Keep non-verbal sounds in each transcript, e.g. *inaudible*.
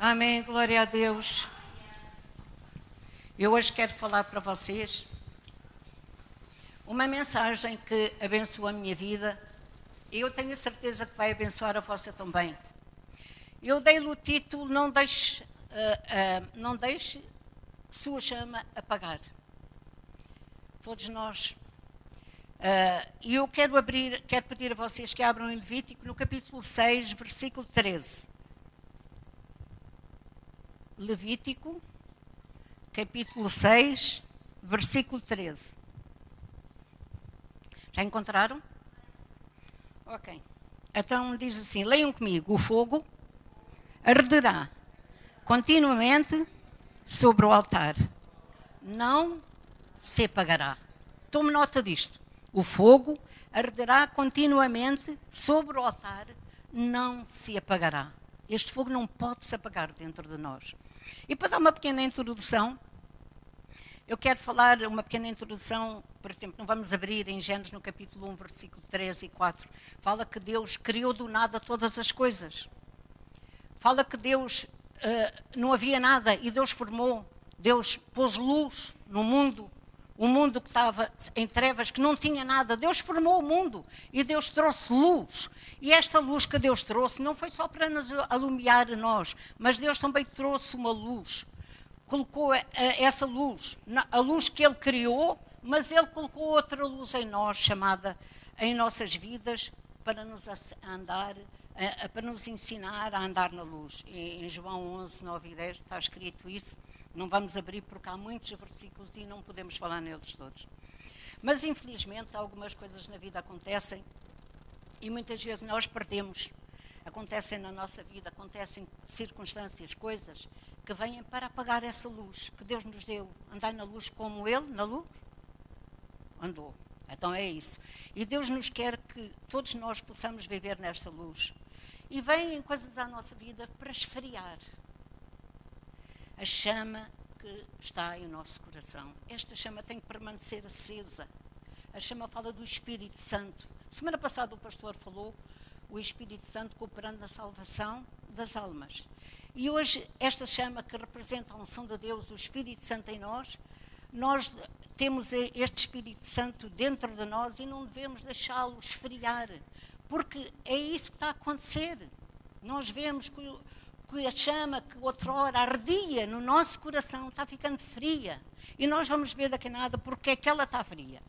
Amém, glória a Deus. Eu hoje quero falar para vocês uma mensagem que abençoa a minha vida e eu tenho a certeza que vai abençoar a vossa também. Eu dei-lhe o título Não deixe, uh, uh, não deixe sua chama apagar. Todos nós. Uh, e eu quero abrir, quero pedir a vocês que abram em Levítico no capítulo 6, versículo 13. Levítico, capítulo 6, versículo 13. Já encontraram? Ok. Então diz assim: leiam comigo: o fogo arderá continuamente sobre o altar, não se apagará. Tome nota disto: o fogo arderá continuamente sobre o altar, não se apagará. Este fogo não pode se apagar dentro de nós. E para dar uma pequena introdução, eu quero falar uma pequena introdução, por exemplo, não vamos abrir em Gênesis no capítulo 1, versículo 3 e 4. Fala que Deus criou do nada todas as coisas. Fala que Deus uh, não havia nada e Deus formou. Deus pôs luz no mundo um mundo que estava em trevas, que não tinha nada. Deus formou o mundo e Deus trouxe luz. E esta luz que Deus trouxe não foi só para nos alumiar a nós, mas Deus também trouxe uma luz. Colocou essa luz, a luz que Ele criou, mas Ele colocou outra luz em nós, chamada em nossas vidas, para nos andar, para nos ensinar a andar na luz. Em João 11, 9 e 10 está escrito isso. Não vamos abrir porque há muitos versículos e não podemos falar neles todos. Mas infelizmente algumas coisas na vida acontecem e muitas vezes nós perdemos. Acontecem na nossa vida, acontecem circunstâncias, coisas que vêm para apagar essa luz que Deus nos deu. Andar na luz como Ele, na luz, andou. Então é isso. E Deus nos quer que todos nós possamos viver nesta luz. E vêm coisas à nossa vida para esfriar, a chama que está em nosso coração. Esta chama tem que permanecer acesa. A chama fala do Espírito Santo. Semana passada o pastor falou o Espírito Santo cooperando na salvação das almas. E hoje, esta chama que representa a unção de Deus, o Espírito Santo em nós, nós temos este Espírito Santo dentro de nós e não devemos deixá-lo esfriar, porque é isso que está a acontecer. Nós vemos que que a chama que outrora ardia no nosso coração está ficando fria. E nós vamos ver daqui a nada porque é que ela está fria.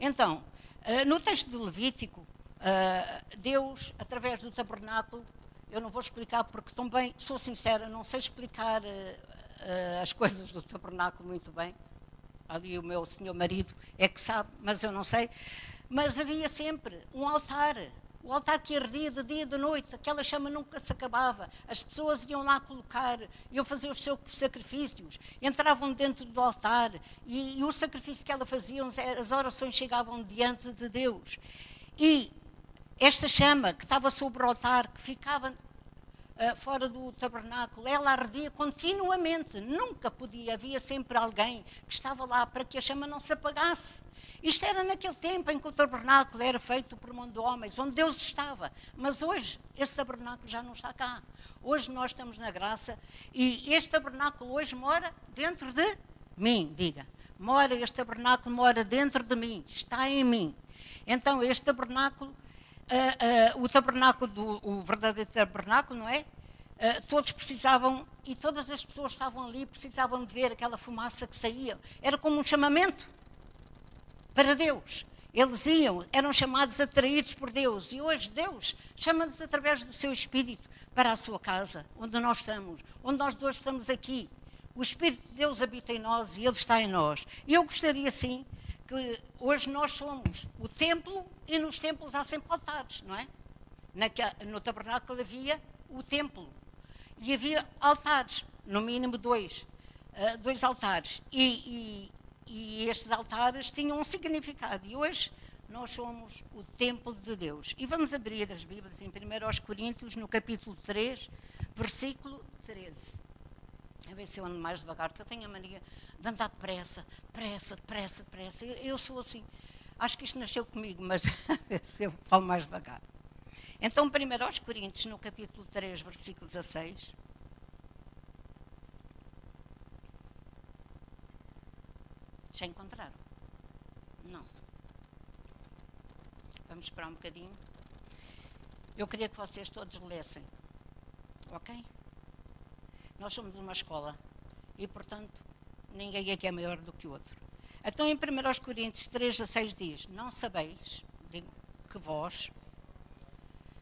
Então, eh, no texto do Levítico, eh, Deus, através do tabernáculo, eu não vou explicar porque também, sou sincera, não sei explicar eh, as *laughs* coisas do tabernáculo muito bem. Ali o meu senhor marido é que sabe, mas eu não sei. Mas havia sempre um altar o altar que ardia de dia e de noite, aquela chama nunca se acabava. As pessoas iam lá colocar, iam fazer os seus sacrifícios, entravam dentro do altar e, e o sacrifício que elas faziam, as orações chegavam diante de Deus. E esta chama que estava sobre o altar, que ficava fora do tabernáculo, ela ardia continuamente, nunca podia, havia sempre alguém que estava lá para que a chama não se apagasse. Isto era naquele tempo em que o tabernáculo era feito por mão de homens, onde Deus estava. Mas hoje, esse tabernáculo já não está cá. Hoje nós estamos na graça e este tabernáculo hoje mora dentro de mim, diga. Mora, este tabernáculo mora dentro de mim, está em mim. Então, este tabernáculo, uh, uh, o tabernáculo, do, o verdadeiro tabernáculo, não é? Uh, todos precisavam, e todas as pessoas estavam ali, precisavam de ver aquela fumaça que saía. Era como um chamamento para Deus. Eles iam, eram chamados atraídos por Deus. E hoje Deus chama-nos através do seu Espírito para a sua casa, onde nós estamos, onde nós dois estamos aqui. O Espírito de Deus habita em nós e Ele está em nós. E eu gostaria, sim, que hoje nós somos o templo e nos templos há sempre altares, não é? no tabernáculo havia o templo e havia altares, no mínimo dois, uh, dois altares. E, e estes altares tinham um significado. E hoje nós somos o templo de Deus. E vamos abrir as Bíblias em 1 Coríntios, no capítulo 3, versículo 13. A ver se eu ando mais devagar, porque eu tenho a mania de andar depressa, depressa, depressa, depressa. Eu, eu sou assim. Acho que isto nasceu comigo, mas *laughs* se eu falo mais devagar. Então, primeiro aos Coríntios, no capítulo 3, versículo 16. Já encontraram? Não. Vamos esperar um bocadinho. Eu queria que vocês todos lessem. Ok? Nós somos uma escola e, portanto, ninguém aqui é maior do que o outro. Então, em 1 Coríntios 3, 16 diz: Não sabeis digo, que vós,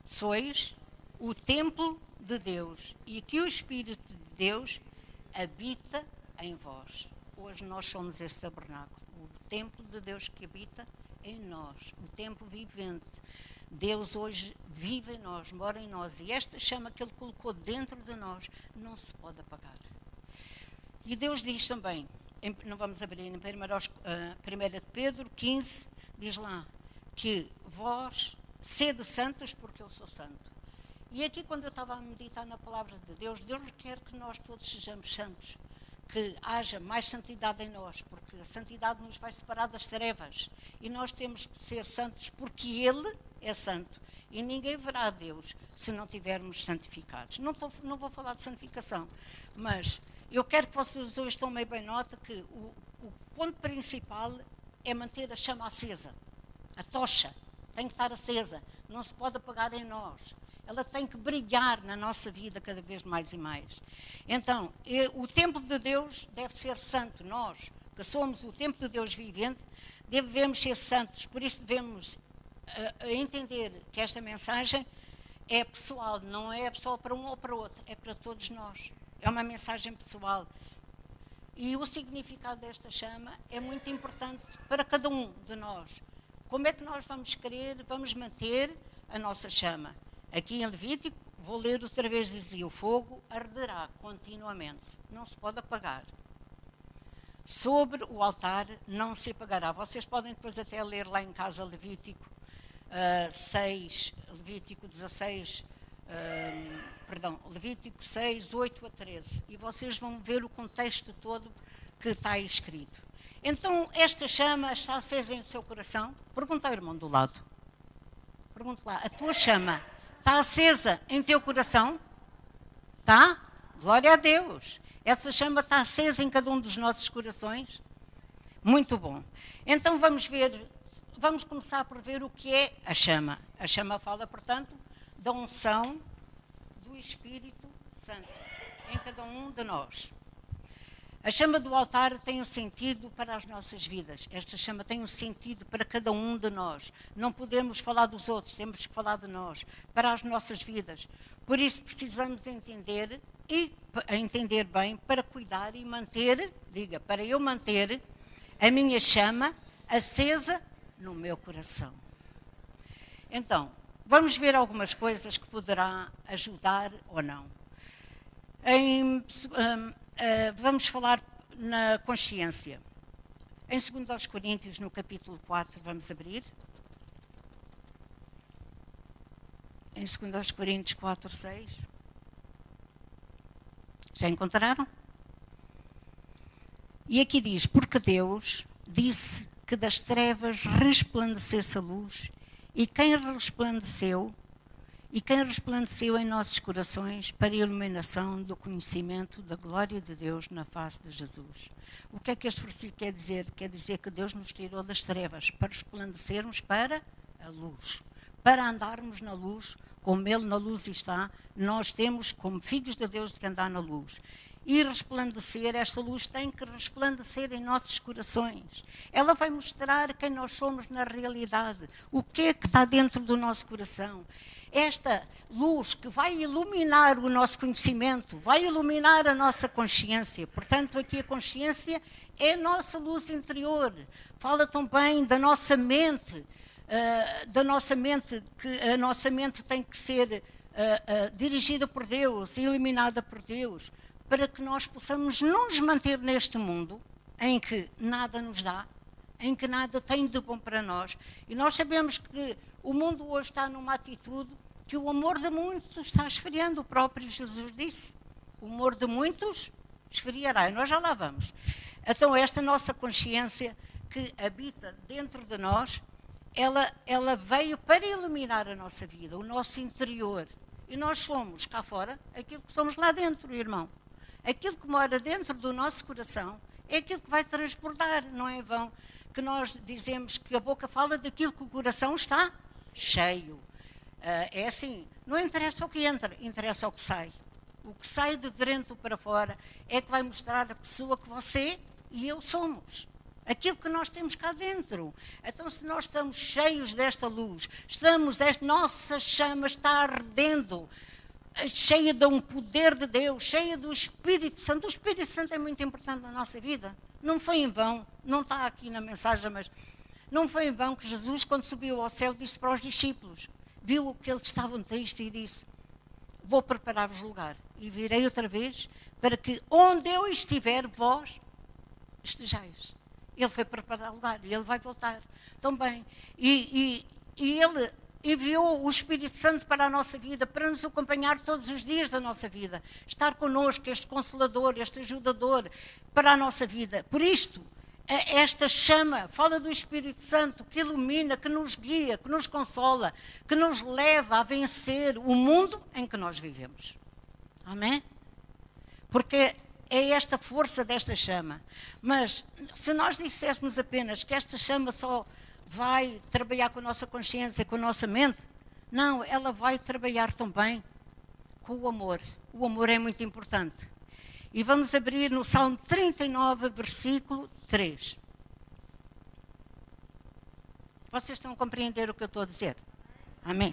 sois o templo de Deus e que o Espírito de Deus habita em vós. Hoje nós somos esse tabernáculo, o templo de Deus que habita em nós, o templo vivente. Deus hoje vive em nós, mora em nós e esta chama que Ele colocou dentro de nós não se pode apagar. E Deus diz também, em, não vamos abrir em 1 uh, de Pedro 15, diz lá que vós sede santos porque eu sou santo. E aqui, quando eu estava a meditar na palavra de Deus, Deus quer que nós todos sejamos santos, que haja mais santidade em nós, porque a santidade nos vai separar das trevas. E nós temos que ser santos porque Ele é santo. E ninguém verá a Deus se não tivermos santificados. Não, tô, não vou falar de santificação, mas eu quero que vocês hoje tomem bem nota que o, o ponto principal é manter a chama acesa. A tocha tem que estar acesa, não se pode apagar em nós ela tem que brilhar na nossa vida cada vez mais e mais. Então, o templo de Deus deve ser santo. Nós, que somos o templo de Deus vivente, devemos ser santos. Por isso devemos uh, entender que esta mensagem é pessoal, não é pessoal para um ou para outro, é para todos nós. É uma mensagem pessoal. E o significado desta chama é muito importante para cada um de nós. Como é que nós vamos querer, vamos manter a nossa chama? Aqui em Levítico, vou ler outra vez, dizia: o fogo arderá continuamente, não se pode apagar. Sobre o altar não se apagará. Vocês podem depois até ler lá em casa Levítico uh, 6, Levítico 16, uh, ah, perdão, Levítico 6, 8 a 13. E vocês vão ver o contexto todo que está escrito. Então, esta chama está acesa em seu coração? Pergunta ao irmão do lado. Pergunta lá, a tua chama Está acesa em teu coração? Tá? Glória a Deus. Essa chama está acesa em cada um dos nossos corações? Muito bom. Então vamos ver, vamos começar por ver o que é a chama. A chama fala, portanto, da unção do Espírito Santo em cada um de nós. A chama do altar tem um sentido para as nossas vidas. Esta chama tem um sentido para cada um de nós. Não podemos falar dos outros, temos que falar de nós, para as nossas vidas. Por isso precisamos entender e entender bem para cuidar e manter, diga, para eu manter a minha chama acesa no meu coração. Então, vamos ver algumas coisas que poderá ajudar ou não. Em, Uh, vamos falar na consciência. Em 2 Coríntios, no capítulo 4, vamos abrir. Em 2 Coríntios 4, 6. Já encontraram? E aqui diz: Porque Deus disse que das trevas resplandecesse a luz, e quem resplandeceu e quem resplandeceu em nossos corações para a iluminação do conhecimento da glória de Deus na face de Jesus. O que é que este versículo quer dizer? Quer dizer que Deus nos tirou das trevas para resplandecermos para a luz, para andarmos na luz, como Ele na luz está, nós temos, como filhos de Deus, de andar na luz e resplandecer, esta luz tem que resplandecer em nossos corações. Ela vai mostrar quem nós somos na realidade, o que é que está dentro do nosso coração esta luz que vai iluminar o nosso conhecimento, vai iluminar a nossa consciência. Portanto, aqui a consciência é a nossa luz interior. Fala também da nossa mente, uh, da nossa mente, que a nossa mente tem que ser uh, uh, dirigida por Deus, iluminada por Deus, para que nós possamos nos manter neste mundo em que nada nos dá, em que nada tem de bom para nós. E nós sabemos que o mundo hoje está numa atitude que o amor de muitos está esfriando. O próprio Jesus disse: o amor de muitos esfriará. E nós já lá vamos. Então, esta nossa consciência que habita dentro de nós, ela, ela veio para iluminar a nossa vida, o nosso interior. E nós somos cá fora aquilo que somos lá dentro, irmão. Aquilo que mora dentro do nosso coração É aquilo que vai transbordar, não é vão que nós dizemos que a boca fala daquilo que o coração está cheio. Uh, é assim, não interessa o que entra, interessa o que sai. O que sai de dentro para fora é que vai mostrar a pessoa que você e eu somos. Aquilo que nós temos cá dentro. Então, se nós estamos cheios desta luz, estamos, esta nossa chama está ardendo, cheia de um poder de Deus, cheia do Espírito Santo. O Espírito Santo é muito importante na nossa vida. Não foi em vão, não está aqui na mensagem, mas não foi em vão que Jesus, quando subiu ao céu, disse para os discípulos: viu que eles estavam tristes e disse: Vou preparar-vos lugar e virei outra vez para que onde eu estiver, vós estejais. Ele foi preparar lugar e ele vai voltar também. E, e, e ele enviou o Espírito Santo para a nossa vida, para nos acompanhar todos os dias da nossa vida, estar connosco, este consolador, este ajudador para a nossa vida. Por isto, esta chama fala do Espírito Santo que ilumina, que nos guia, que nos consola, que nos leva a vencer o mundo em que nós vivemos. Amém? Porque é esta força desta chama. Mas se nós disséssemos apenas que esta chama só vai trabalhar com a nossa consciência, com a nossa mente, não, ela vai trabalhar também com o amor. O amor é muito importante. E vamos abrir no Salmo 39, versículo 3. Vocês estão a compreender o que eu estou a dizer? Amém?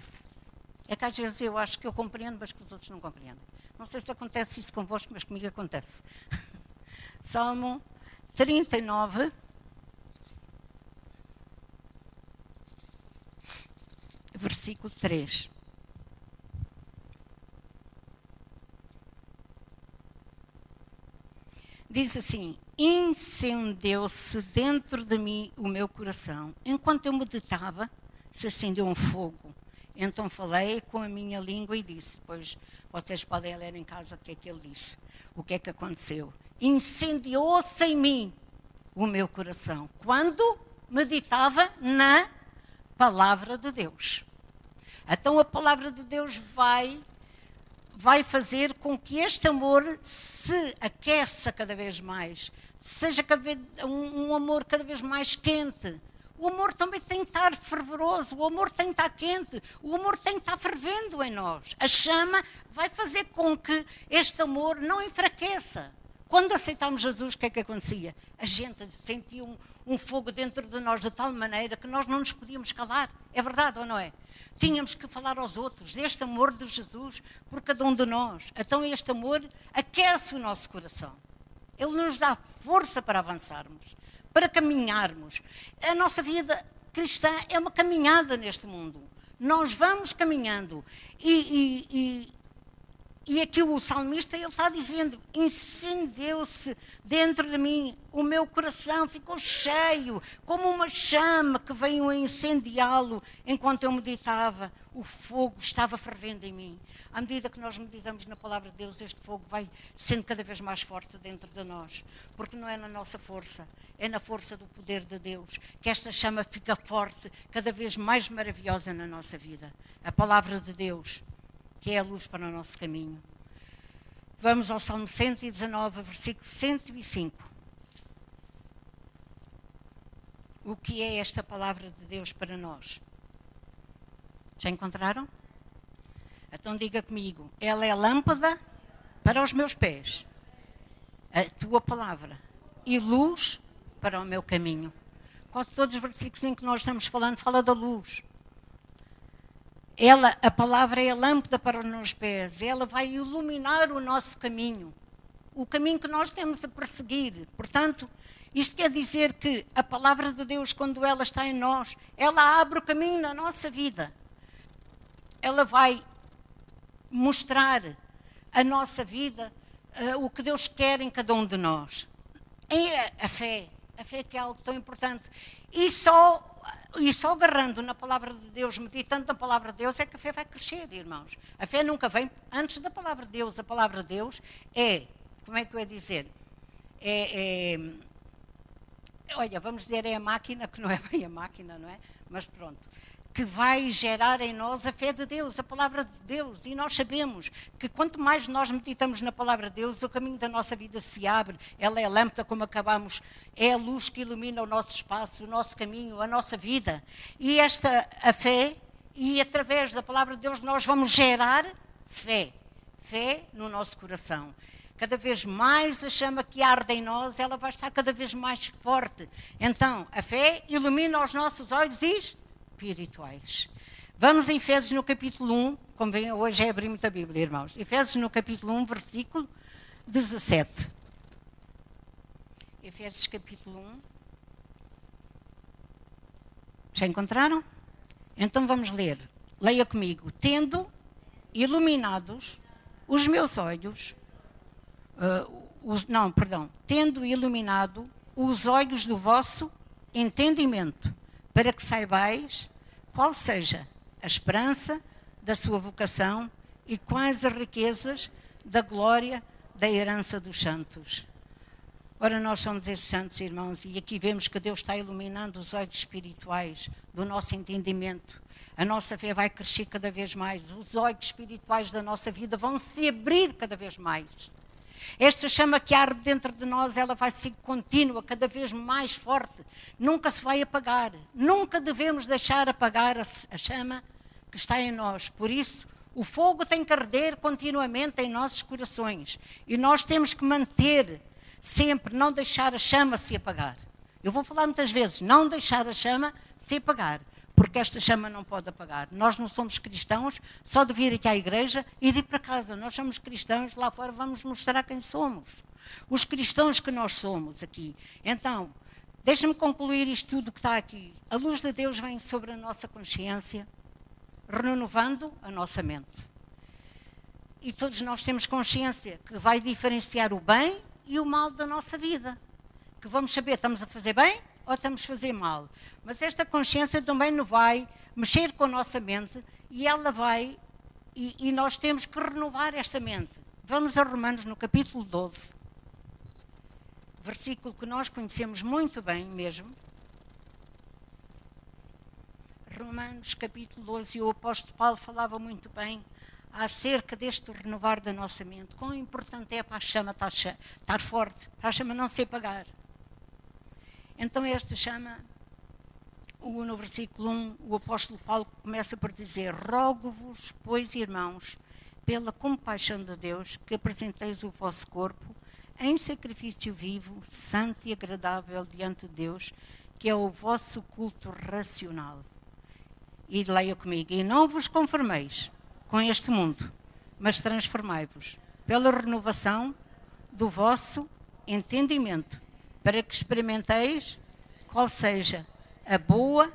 É que às vezes eu acho que eu compreendo, mas que os outros não compreendem. Não sei se acontece isso convosco, mas comigo acontece. *laughs* Salmo 39. Versículo 3. Diz assim: Incendeu-se dentro de mim o meu coração. Enquanto eu meditava, se acendeu um fogo então falei com a minha língua e disse, pois vocês podem ler em casa o que é que ele disse, o que é que aconteceu. Incendiou-se em mim o meu coração quando meditava na palavra de Deus. Então a palavra de Deus vai vai fazer com que este amor se aqueça cada vez mais, seja um, um amor cada vez mais quente, o amor também tem que estar fervoroso, o amor tem que estar quente, o amor tem que estar fervendo em nós. A chama vai fazer com que este amor não enfraqueça. Quando aceitamos Jesus, o que é que acontecia? A gente sentia um, um, fogo dentro de nós de tal maneira que nós não nos podíamos calar. É verdade ou não é? Tínhamos que falar aos outros deste amor de Jesus por cada um de nós. Então este amor aquece o nosso coração. Ele nos dá força para avançarmos para caminharmos. A nossa vida cristã é uma caminhada neste mundo. Nós vamos caminhando. E, e, e, e aqui o salmista ele está dizendo: incendeu-se dentro de mim, o meu coração ficou cheio, como uma chama que veio a incendiá-lo enquanto eu meditava o fogo estava fervendo em mim. À medida que nós meditamos na palavra de Deus, este fogo vai sendo cada vez mais forte dentro de nós. Porque não é na nossa força, é na força do poder de Deus que esta chama fica forte, cada vez mais maravilhosa na nossa vida. A palavra de Deus, que é a luz para o nosso caminho. Vamos ao Salmo 119, versículo 105. O que é esta palavra de Deus para nós? Já encontraram? Então diga comigo: ela é lâmpada para os meus pés, a tua palavra, e luz para o meu caminho. Quase todos os versículos em que nós estamos falando fala da luz. Ela, a palavra é a lâmpada para os meus pés, ela vai iluminar o nosso caminho, o caminho que nós temos a perseguir. Portanto, isto quer dizer que a palavra de Deus, quando ela está em nós, ela abre o caminho na nossa vida ela vai mostrar a nossa vida, uh, o que Deus quer em cada um de nós. É a fé, a fé que é algo tão importante. E só, e só agarrando na palavra de Deus, meditando na palavra de Deus, é que a fé vai crescer, irmãos. A fé nunca vem antes da palavra de Deus. A palavra de Deus é, como é que eu ia dizer? É, é olha, vamos dizer é a máquina, que não é bem a máquina, não é? Mas pronto. Que vai gerar em nós a fé de Deus, a palavra de Deus. E nós sabemos que quanto mais nós meditamos na palavra de Deus, o caminho da nossa vida se abre. Ela é a lâmpada, como acabamos, é a luz que ilumina o nosso espaço, o nosso caminho, a nossa vida. E esta, a fé, e através da palavra de Deus, nós vamos gerar fé. Fé no nosso coração cada vez mais a chama que arde em nós, ela vai estar cada vez mais forte. Então, a fé ilumina os nossos olhos e espirituais. Vamos em Efésios no capítulo 1, como vem, hoje é abrir muita Bíblia, irmãos. Efésios no capítulo 1, versículo 17. Efésios capítulo 1. Já encontraram? Então vamos ler. Leia comigo. Tendo iluminados os meus olhos, uh, os, não, perdão, tendo iluminado os olhos do vosso entendimento, para que saibais qual seja a esperança da sua vocação e quais as riquezas da glória da herança dos santos. Ora, nós somos esses santos irmãos e aqui vemos que Deus está iluminando os olhos espirituais do nosso entendimento. A nossa fé vai crescer cada vez mais, os olhos espirituais da nossa vida vão se abrir cada vez mais. Esta chama que arde dentro de nós, ela vai ser contínua, cada vez mais forte. Nunca se vai apagar. Nunca devemos deixar apagar a, chama que está em nós. Por isso, o fogo tem que arder continuamente em nossos corações. E nós temos que manter sempre, não deixar a chama se apagar. Eu vou falar muitas vezes, não deixar a chama se apagar porque esta chama não pode apagar. Nós não somos cristãos só de vir aqui à igreja e de ir para casa. Nós somos cristãos, lá fora vamos mostrar quem somos. Os cristãos que nós somos aqui. Então, deixa-me concluir isto tudo que está aqui. A luz de Deus vem sobre a nossa consciência, renovando a nossa mente. E todos nós temos consciência que vai diferenciar o bem e o mal da nossa vida. Que vamos saber, estamos a fazer bem ou estamos a fazer mal. Mas esta consciência também não vai mexer com a nossa mente e ela vai, e, e nós temos que renovar esta mente. Vamos a Romanos no capítulo 12, versículo que nós conhecemos muito bem mesmo. Romanos capítulo 12, e o apóstolo Paulo falava muito bem acerca deste renovar da nossa mente. Quão importante é para a chama estar, estar forte, para a chama não se apagar. Então esta chama, no versículo 1, o apóstolo Paulo começa por dizer: Rogo-vos, pois, irmãos, pela compaixão de Deus, que apresenteis o vosso corpo em sacrifício vivo, santo e agradável diante de Deus, que é o vosso culto racional. E leia comigo: E não vos conformeis com este mundo, mas transformai-vos pela renovação do vosso entendimento para que experimenteis qual seja a boa,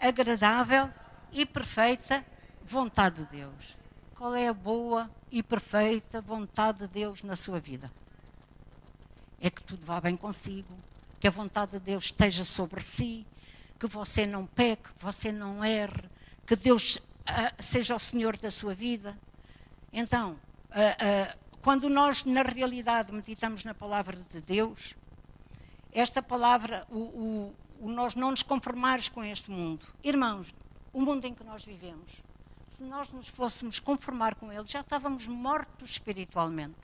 agradável e perfeita vontade de Deus. Qual é a boa e perfeita vontade de Deus na sua vida? É que tudo vá bem consigo, que a vontade de Deus esteja sobre si, que você não peque, que você não erre, que Deus uh, seja o Senhor da sua vida. Então, uh, uh, quando nós na realidade meditamos na palavra de Deus, esta palavra, o, o, o nós não nos conformares com este mundo. Irmãos, o mundo em que nós vivemos, se nós nos fôssemos conformar com ele, já estávamos mortos espiritualmente.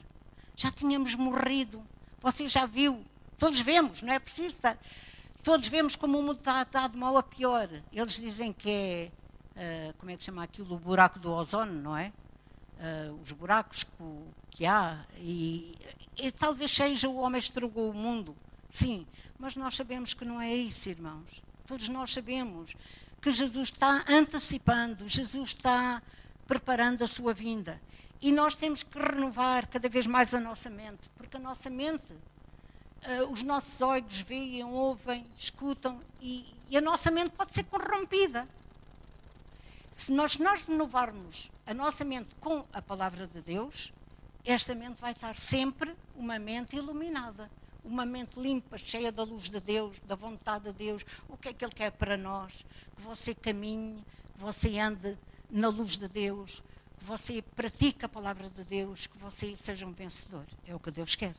Já tínhamos morrido. Você já viu, todos vemos, não é preciso estar. Todos vemos como o mundo está, está de mal a pior. Eles dizem que é, uh, como é que chama aquilo, o buraco do ozono, não é? Uh, os buracos que, que há. E, e talvez seja o homem estragou o mundo. Sim, mas nós sabemos que não é isso, irmãos. Todos nós sabemos que Jesus está antecipando, Jesus está preparando a sua vinda. E nós temos que renovar cada vez mais a nossa mente, porque a nossa mente, uh, os nossos olhos veem, ouvem, escutam, e, e, a nossa mente pode ser corrompida. Se nós, nós renovarmos a nossa mente com a palavra de Deus, esta mente vai estar sempre uma mente iluminada uma mente limpa, cheia da luz de Deus, da vontade de Deus, o que é que Ele quer para nós? Que você caminhe, que você ande na luz de Deus, que você pratique a palavra de Deus, que você seja um vencedor. É o que Deus quer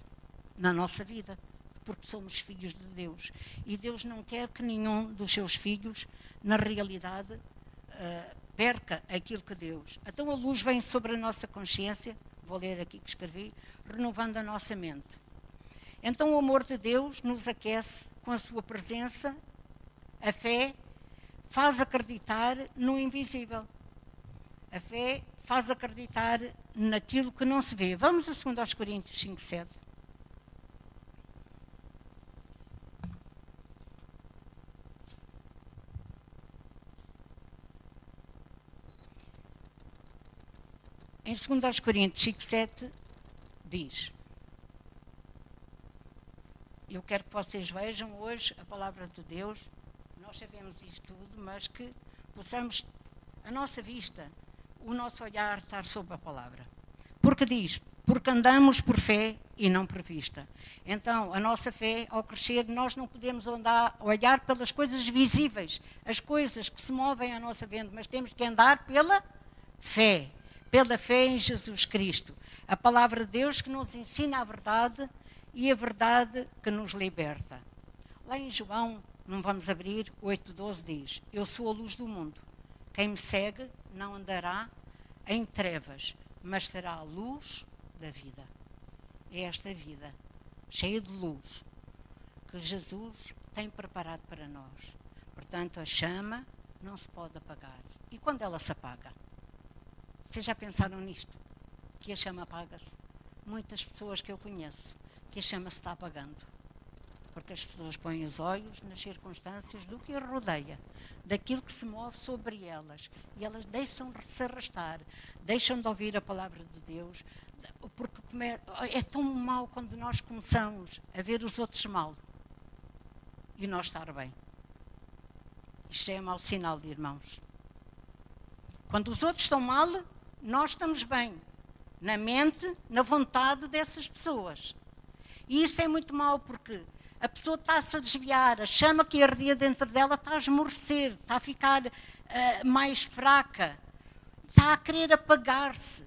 na nossa vida, porque somos filhos de Deus. E Deus não quer que nenhum dos seus filhos, na realidade, uh, perca aquilo que Deus. Então a luz vem sobre a nossa consciência, vou ler aqui que escrevi, renovando a nossa mente. Então o amor de Deus nos aquece com a sua presença, a fé faz acreditar no invisível. A fé faz acreditar naquilo que não se vê. Vamos a 2 Coríntios 5, 7. Em 2 Coríntios 5, 7 diz: Eu quero que vocês vejam hoje a palavra de Deus. Nós sabemos isto tudo, mas que possamos, a nossa vista, o nosso olhar estar sobre a palavra. Porque diz: Porque andamos por fé e não por vista. Então, a nossa fé, ao crescer, nós não podemos andar, olhar pelas coisas visíveis, as coisas que se movem à nossa venda, mas temos que andar pela fé pela fé em Jesus Cristo. A palavra de Deus que nos ensina a verdade e a verdade que nos liberta. Lá em João, não vamos abrir, 8,12 diz: Eu sou a luz do mundo. Quem me segue não andará em trevas, mas terá a luz da vida. É esta vida, cheia de luz, que Jesus tem preparado para nós. Portanto, a chama não se pode apagar. E quando ela se apaga? Vocês já pensaram nisto? Que a chama apaga-se? Muitas pessoas que eu conheço, que a chama se está apagando. Porque as pessoas põem os olhos nas circunstâncias do que a rodeia, daquilo que se move sobre elas. E elas deixam-se arrastar, deixam de ouvir a palavra de Deus. Porque é tão mal quando nós começamos a ver os outros mal e nós estar bem. Isto é mau sinal, de irmãos. Quando os outros estão mal, nós estamos bem na mente, na vontade dessas pessoas. E isso é muito mal porque a pessoa está-se a desviar, a chama que ardia dentro dela está a esmorecer, está a ficar uh, mais fraca, está a querer apagar-se.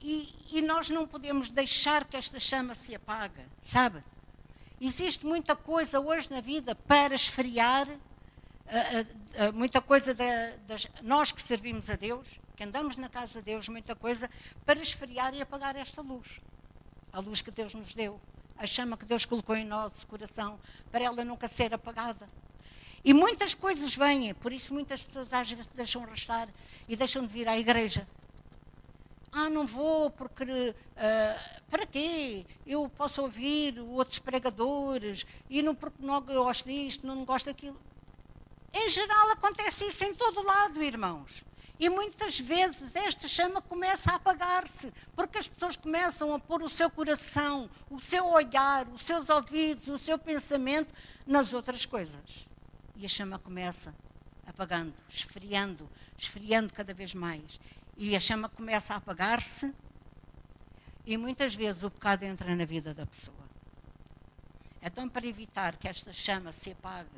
E, e, nós não podemos deixar que esta chama se apague, sabe? Existe muita coisa hoje na vida para esfriar, uh, uh, muita coisa nós que servimos a Deus, que andamos na casa de Deus muita coisa para esfriar e apagar esta luz. A luz que Deus nos deu, a chama que Deus colocou em nosso coração, para ela nunca ser apagada. E muitas coisas vêm, por isso muitas pessoas às vezes deixam restar e deixam de vir à igreja. Ah, não vou porque. Uh, para quê? Eu posso ouvir outros pregadores e não porque não gosto disto, não gosto daquilo. Em geral acontece isso em todo lado, irmãos. E muitas vezes esta chama começa a apagar-se, porque as pessoas começam a pôr o seu coração, o seu olhar, os seus ouvidos, o seu pensamento nas outras coisas. E a chama começa apagando, esfriando, esfriando cada vez mais. E a chama começa a apagar-se, e muitas vezes o pecado entra na vida da pessoa. Então, para evitar que esta chama se apague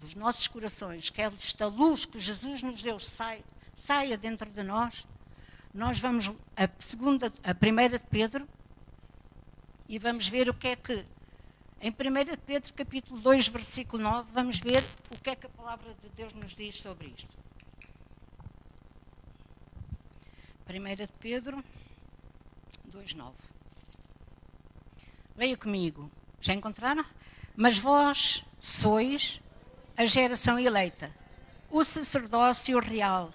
dos nossos corações, que esta luz que Jesus nos deu saia saia dentro de nós. Nós vamos a segunda, a primeira de Pedro e vamos ver o que é que em 1 Pedro capítulo 2, versículo 9, vamos ver o que é que a palavra de Deus nos diz sobre isto. 1 de Pedro 2, 9. Leia comigo. Já encontraram? Mas vós sois a geração eleita, o sacerdócio real,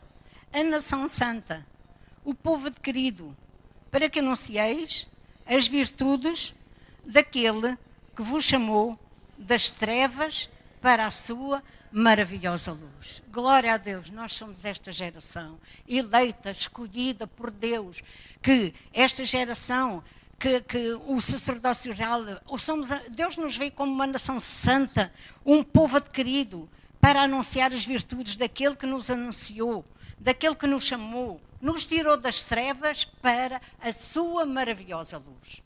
a nação santa, o povo adquirido, para que anuncieis as virtudes daquele que vos chamou das trevas para a sua maravilhosa luz. Glória a Deus, nós somos esta geração eleita, escolhida por Deus, que esta geração que, que, o sacerdócio real, somos, Deus nos veio como uma nação santa, um povo adquirido, para anunciar as virtudes daquele que nos anunciou daquele que nos chamou, nos tirou das trevas para a sua maravilhosa luz.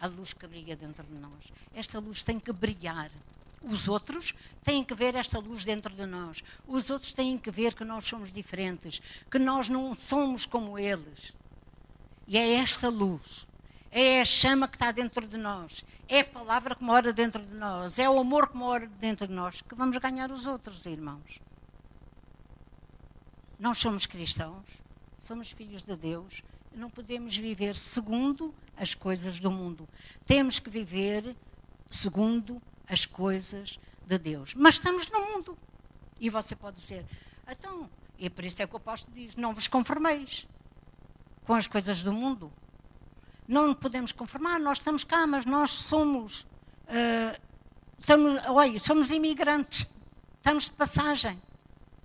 A luz que brilha dentro de nós. Esta luz tem que brilhar. Os outros têm que ver esta luz dentro de nós. Os outros têm que ver que nós somos diferentes, que nós não somos como eles. E é esta luz, é a chama que está dentro de nós, é a palavra que mora dentro de nós, é o amor que mora dentro de nós, que vamos ganhar os outros, irmãos. Nós somos cristãos, somos filhos de Deus, não podemos viver segundo as coisas do mundo. Temos que viver segundo as coisas de Deus. Mas estamos no mundo. E você pode dizer, então, e por isso é que o apóstolo diz: não vos conformeis com as coisas do mundo. Não podemos conformar, nós estamos cá, mas nós somos, uh, estamos, olha, somos imigrantes, estamos de passagem.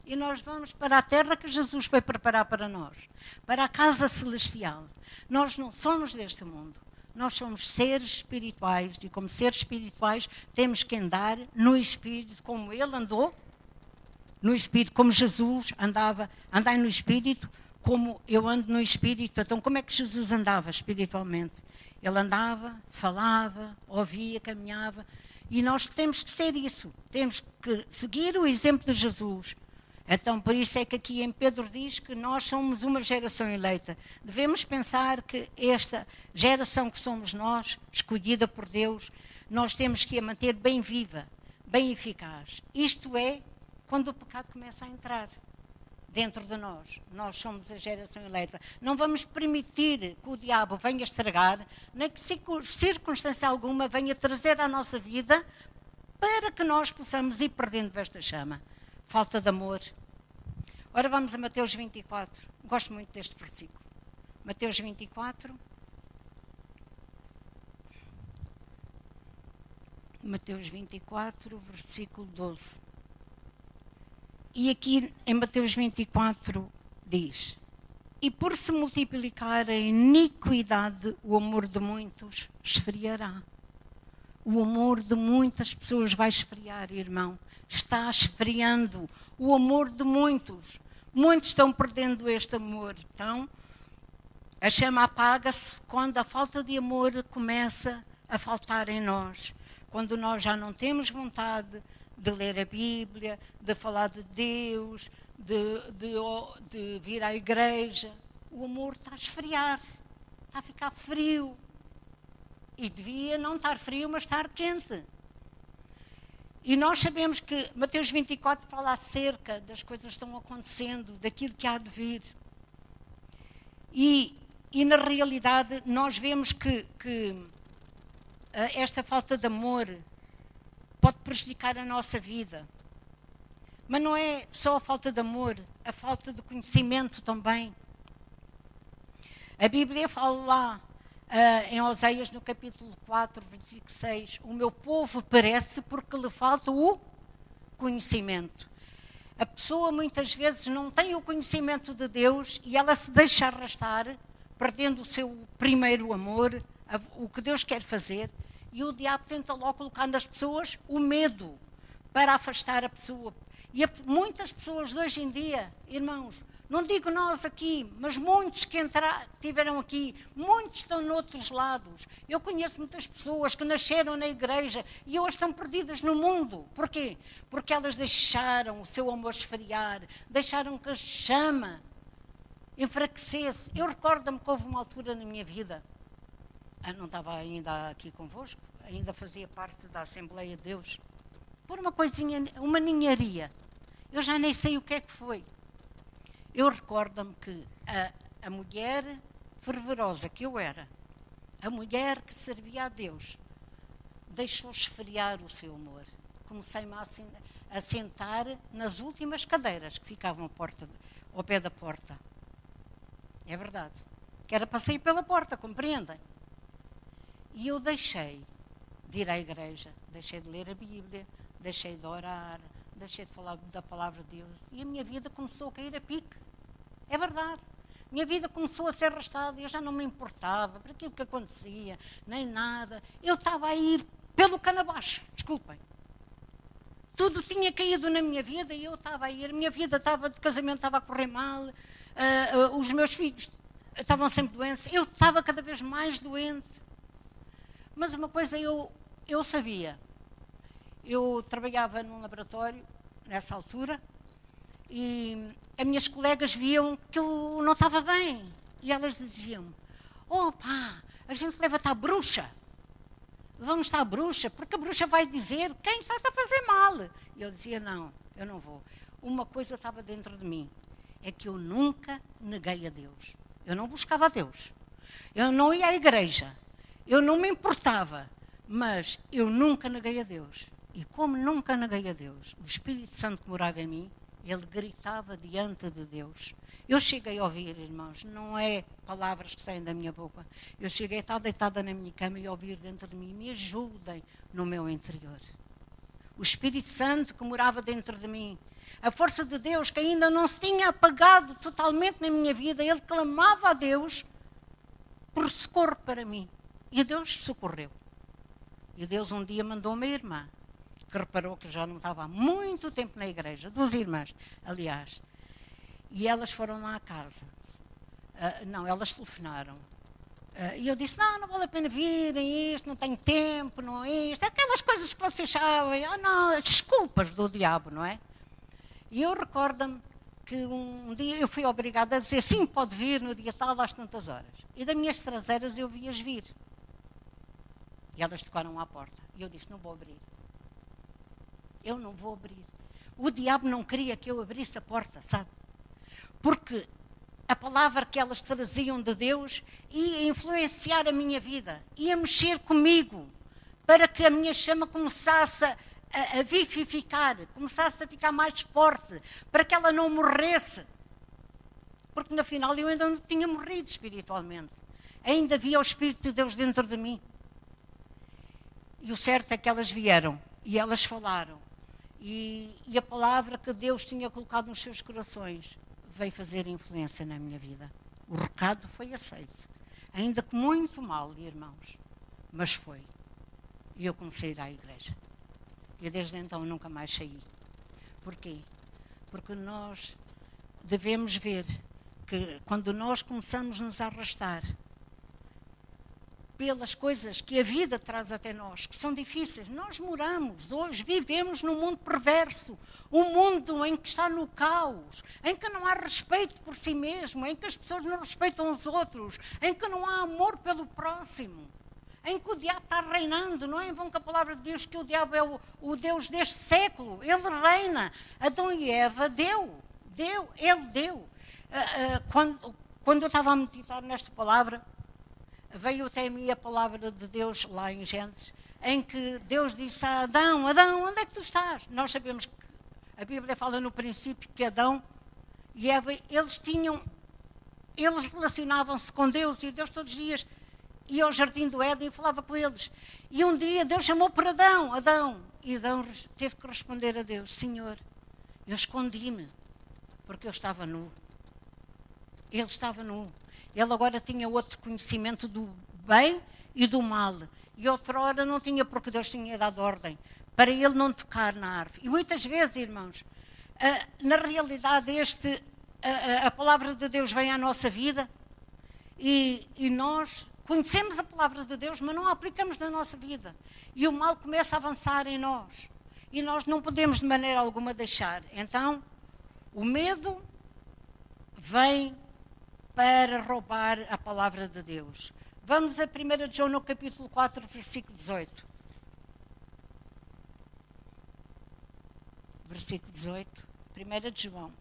E nós vamos para a terra que Jesus foi preparar para nós, para a casa celestial. Nós não somos deste mundo. Nós somos seres espirituais e, como seres espirituais, temos que andar no Espírito, como Ele andou no Espírito, como Jesus andava, andai no Espírito, como eu ando no Espírito. Então, como é que Jesus andava espiritualmente? Ele andava, falava, ouvia, caminhava. E nós temos que ser isso. Temos que seguir o exemplo de Jesus. Então, por isso é que aqui em Pedro diz que nós somos uma geração eleita. Devemos pensar que esta geração que somos nós, escolhida por Deus, nós temos que a manter bem viva, bem eficaz. Isto é quando o pecado começa a entrar dentro de nós. Nós somos a geração eleita. Não vamos permitir que o diabo venha estragar, nem que circunstância alguma venha trazer à nossa vida para que nós possamos ir perdendo esta chama. Falta de amor. Ora, vamos a Mateus 24. Gosto muito deste versículo. Mateus 24. Mateus 24, versículo 12. E aqui em Mateus 24 diz: E por se multiplicar a iniquidade, o amor de muitos esfriará. O amor de muitas pessoas vai esfriar, irmão. Está esfriando o amor de muitos. Muitos estão perdendo este amor. Então, a chama apaga-se quando a falta de amor começa a faltar em nós. Quando nós já não temos vontade de ler a Bíblia, de falar de Deus, de, de, de vir à igreja. O amor está a esfriar, está a ficar frio. E devia não estar frio, mas estar quente. E nós sabemos que Mateus 24 fala acerca das coisas que estão acontecendo, daquilo que há de vir. E, e na realidade, nós vemos que, que eh, esta falta de amor pode prejudicar a nossa vida. Mas não é só a falta de amor, a falta de conhecimento também. A Bíblia fala lá em Oséias, no capítulo 4, versículo 6, o meu povo perece porque lhe falta o conhecimento. A pessoa muitas vezes não tem o conhecimento de Deus e ela se deixa arrastar, perdendo o seu primeiro amor, o que Deus quer fazer, e o diabo tenta logo colocar nas pessoas o medo para afastar a pessoa. E muitas pessoas de hoje em dia, irmãos, não digo nós aqui, mas muitos que entraram, tiveram aqui, muitos estão noutros lados. Eu conheço muitas pessoas que nasceram na igreja e hoje estão perdidas no mundo. Porquê? Porque elas deixaram o seu amor esfriar, deixaram que a chama enfraquecesse. Eu recordo-me que houve uma altura na minha vida ah, não estava ainda aqui convosco, ainda fazia parte da Assembleia de Deus, por uma coisinha, uma ninharia. Eu já nem sei o que é que foi. Eu recordo-me que a, a mulher fervorosa que eu era, a mulher que servia a Deus, deixou esfriar o seu amor. Comecei-me a, sentar nas últimas cadeiras que ficavam porta, ao pé da porta. É verdade. Que era para sair pela porta, compreendem? E eu deixei de ir à igreja, deixei de ler a Bíblia, deixei de orar, deixei de falar da palavra de Deus. E a minha vida começou a cair a pique. É verdade. Minha vida começou a ser arrastada, eu já não me importava para aquilo que acontecia, nem nada. Eu estava a ir pelo cano abaixo, desculpem. Tudo tinha caído na minha vida e eu estava a ir. A minha vida estava de casamento estava a correr mal, uh, uh, os meus filhos estavam sempre doentes, eu estava cada vez mais doente. Mas uma coisa eu, eu sabia. Eu trabalhava num laboratório nessa altura e as minhas colegas viam que eu não estava bem. E elas diziam-me: a gente leva-te à bruxa. Vamos estar à bruxa, porque a bruxa vai dizer quem está a fazer mal. E eu dizia: Não, eu não vou. Uma coisa estava dentro de mim. é que eu nunca neguei a Deus. Eu não buscava a Deus. Eu não ia à igreja. Eu não me importava. Mas eu nunca neguei a Deus. E como nunca neguei a Deus, o Espírito Santo que morava em mim, ele gritava diante de Deus. Eu cheguei a ouvir, irmãos, não é palavras que saem da minha boca. Eu cheguei a estar deitada na minha cama e ouvir dentro de mim, me ajudem no meu interior. O Espírito Santo que morava dentro de mim, a força de Deus que ainda não se tinha apagado totalmente na minha vida, ele clamava a Deus por socorro para mim. E Deus socorreu. E Deus um dia mandou uma irmã, que reparou que já não estava há muito tempo na igreja, duas irmãs, aliás. E elas foram lá à casa. Uh, não, elas telefonaram. Uh, e eu disse: Não, não vale a pena virem isto, não tenho tempo, não é isto. Aquelas coisas que vocês sabem. Ah, não, as desculpas do diabo, não é? E eu recordo-me que um dia eu fui obrigada a dizer: Sim, pode vir no dia tal, às tantas horas. E das minhas traseiras eu vi-as vir. E elas tocaram à porta. E eu disse: Não vou abrir. Eu não vou abrir. O diabo não queria que eu abrisse a porta, sabe? Porque a palavra que elas traziam de Deus ia influenciar a minha vida, ia mexer comigo, para que a minha chama começasse a, a vivificar, começasse a ficar mais forte, para que ela não morresse. Porque no final eu ainda não tinha morrido espiritualmente. Ainda havia o Espírito de Deus dentro de mim. E o certo é que elas vieram e elas falaram. E, e a palavra que Deus tinha colocado nos seus corações veio fazer influência na minha vida. O recado foi aceito. Ainda que muito mal, irmãos, mas foi. E eu comecei a ir à igreja. E desde então nunca mais saí. Porquê? Porque nós devemos ver que quando nós começamos a nos arrastar pelas coisas que a vida traz até nós, que são difíceis. Nós moramos, hoje vivemos num mundo perverso, um mundo em que está no caos, em que não há respeito por si mesmo, em que as pessoas não respeitam os outros, em que não há amor pelo próximo, em que o diabo está reinando. Não é em vão que a palavra de Deus que o diabo é o, o Deus deste século, ele reina. Adão e Eva deu, deu, ele deu. Uh, uh, quando, quando eu estava a meditar nesta palavra, veio até mim a palavra de Deus lá em Gênesis, em que Deus disse a Adão: Adão, onde é que tu estás? Nós sabemos que a Bíblia fala no princípio que Adão e Eva, eles tinham, eles relacionavam-se com Deus e Deus todos os dias ia ao jardim do Éden e falava com eles. E um dia Deus chamou por Adão, Adão, e Adão teve que responder a Deus: Senhor, eu escondi-me porque eu estava nu. Ele estava nu. Ele agora tinha outro conhecimento do bem e do mal. E outrora não tinha, porque Deus tinha dado ordem para ele não tocar na árvore. E muitas vezes, irmãos, na realidade, este, a, palavra de Deus vem à nossa vida e, e nós conhecemos a palavra de Deus, mas não a aplicamos na nossa vida. E o mal começa a avançar em nós. E nós não podemos de maneira alguma deixar. Então, o medo vem para roubar a palavra de Deus. Vamos a 1 João no capítulo 4, versículo 18. Versículo 18, 1 João.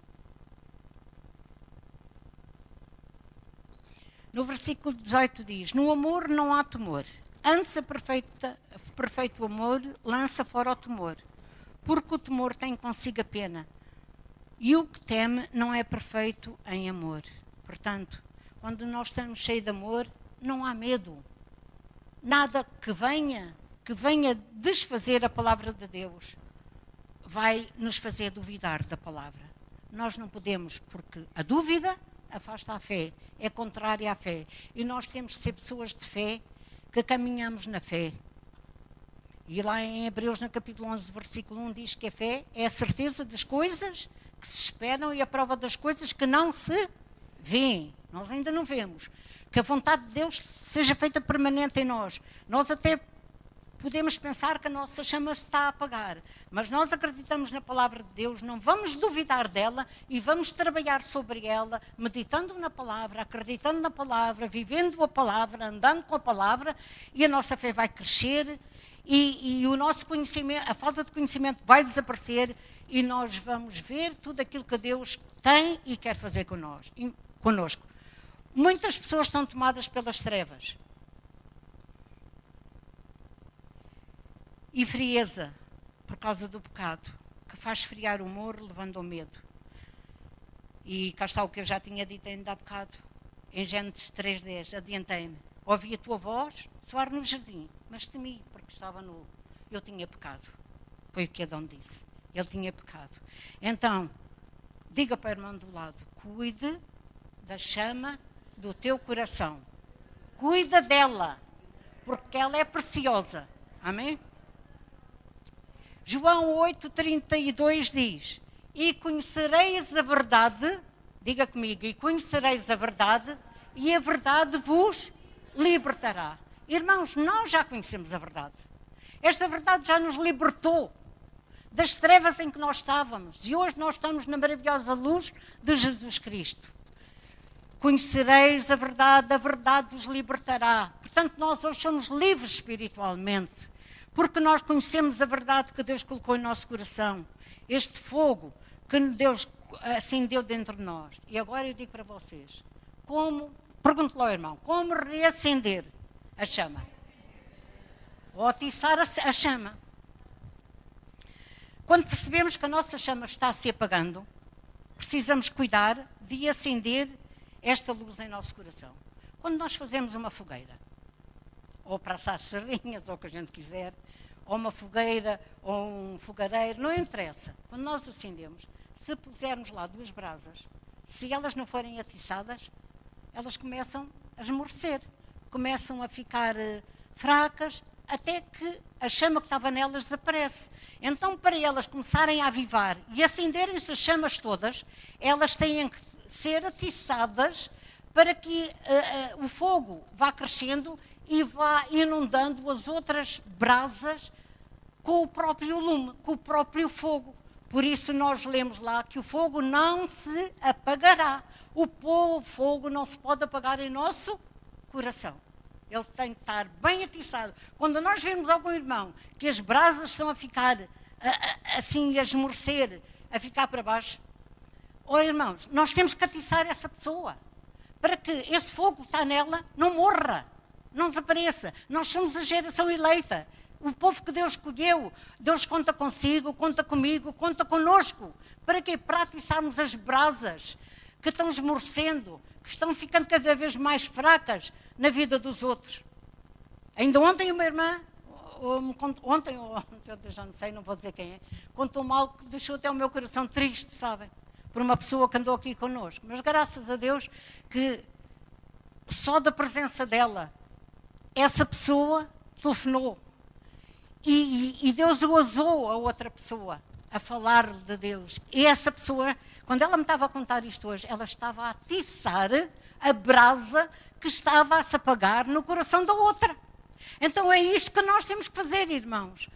No versículo 18 diz: No amor não há temor, antes perfeita, perfeito amor lança fora o temor, porque o temor tem consigo a pena, e o que teme não é perfeito em amor. Portanto, quando nós estamos cheios de amor, não há medo. Nada que venha, que venha desfazer a palavra de Deus, vai nos fazer duvidar da palavra. Nós não podemos, porque a dúvida afasta a fé, é contrária à fé. E nós temos que ser pessoas de fé que caminhamos na fé. E lá em Hebreus, no capítulo 11, versículo 1, diz que a fé é a certeza das coisas que se esperam e a prova das coisas que não se Vêem, nós ainda não vemos. Que a vontade de Deus seja feita permanente em nós. Nós até podemos pensar que a nossa chama está a apagar, mas nós acreditamos na palavra de Deus, não vamos duvidar dela e vamos trabalhar sobre ela, meditando na palavra, acreditando na palavra, vivendo a palavra, andando com a palavra, e a nossa fé vai crescer e, e o nosso conhecimento, a falta de conhecimento vai desaparecer e nós vamos ver tudo aquilo que Deus tem e quer fazer conosco. Muitas pessoas estão tomadas pelas trevas. E frieza, por causa do pecado, que faz esfriar o humor, levando ao medo. E cá está o que eu já tinha dito ainda há bocado, em Gênesis 3.10, adiantei-me. Ouvi a tua voz soar no jardim, mas temi, porque estava nu. Eu tinha pecado. Foi o que Adão disse. Ele tinha pecado. Então, diga para o irmão do lado: cuide da chama do teu coração. Cuida dela, porque ela é preciosa. Amém? João 8,32 diz: E conhecereis a verdade, diga comigo, e conhecereis a verdade, e a verdade vos libertará. Irmãos, nós já conhecemos a verdade. Esta verdade já nos libertou das trevas em que nós estávamos. E hoje nós estamos na maravilhosa luz de Jesus Cristo. Conhecereis a verdade, a verdade vos libertará. Portanto, nós hoje somos livres espiritualmente, porque nós conhecemos a verdade que Deus colocou em nosso coração. Este fogo que Deus acendeu dentro de nós. E agora eu digo para vocês: como, pergunto lá ao irmão, como reacender a chama? Ou atiçar a chama. Quando percebemos que a nossa chama está se apagando, precisamos cuidar de acender esta luz em nosso coração. Quando nós fazemos uma fogueira, ou para assar sardinhas, ou o que a gente quiser, ou uma fogueira, ou um fogareiro, não interessa. Quando nós acendemos, se pusermos lá duas brasas, se elas não forem atiçadas, elas começam a esmorecer, começam a ficar uh, fracas, até que a chama que estava nelas desaparece. Então, para elas começarem a avivar e acenderem-se as chamas todas, elas têm que ser atiçadas para que uh, uh, o fogo vá crescendo e vá inundando as outras brasas com o próprio lume, com o próprio fogo. Por isso nós lemos lá que o fogo não se apagará. O fogo não se pode apagar em nosso coração. Ele tem que estar bem atiçado. Quando nós vemos algum irmão que as brasas estão a ficar assim, a esmorecer, a ficar para baixo, oh irmãos, nós temos que atiçar essa pessoa para que esse fogo que está nela não morra, não desapareça. Nós somos a geração eleita. O povo que Deus escolheu, Deus conta consigo, conta comigo, conta conosco. Para quê? Para atiçarmos as brasas que estão esmorecendo, que estão ficando cada vez mais fracas na vida dos outros. Ainda ontem uma irmã, ontem *laughs* ontem, já não sei, não vou dizer quem é, contou mal que deixou até o meu coração triste, sabem? Por uma pessoa que andou aqui connosco. Mas graças a Deus que só da presença dela, essa pessoa telefonou. E, e, Deus usou a outra pessoa a falar de Deus. E essa pessoa, quando ela me estava a contar isto hoje, ela estava a atiçar a brasa que estava a se apagar no coração da outra. Então é isto que nós temos que fazer, irmãos.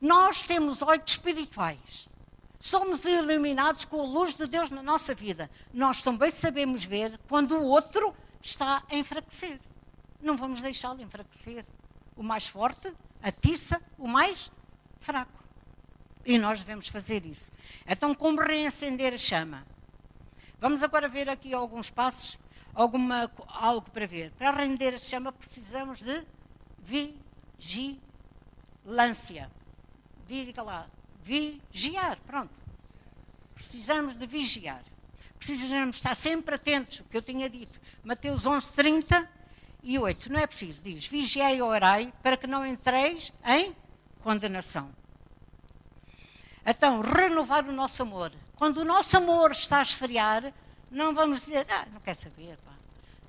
Nós temos olhos espirituais. Somos iluminados com a luz de Deus na nossa vida. Nós também sabemos ver quando o outro está a enfraquecer. Não vamos deixá-lo enfraquecer. O mais forte atiça o mais fraco. E nós devemos fazer isso. Então, como reacender a chama? Vamos agora ver aqui alguns passos alguma, algo para ver. Para render a chama precisamos de vigilância. Diga lá, vigiar, pronto. Precisamos de vigiar. Precisamos estar sempre atentos, o que eu tinha dito. Mateus 11, 30 e 8. Não é preciso, diz, vigiai e orai para que não entreis em condenação. Então, renovar o nosso amor. Quando o nosso amor está a esfriar, não vamos dizer, ah, não quer saber, pá.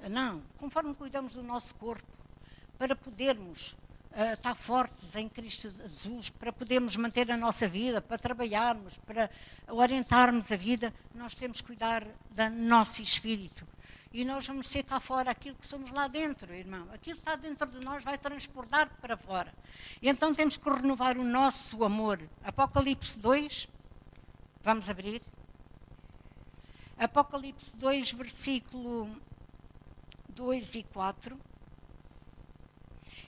Não, conforme cuidamos do nosso corpo, para podermos uh, fortes em Cristo Jesus, para podermos manter a nossa vida, para trabalharmos, para orientarmos a vida, nós temos que cuidar do nosso espírito. E nós vamos ser cá fora aquilo que somos lá dentro, irmão. Aquilo que está dentro de nós vai transportar para fora. E então temos que renovar o nosso amor. Apocalipse 2, vamos abrir. Apocalipse 2, versículo 2 e 4.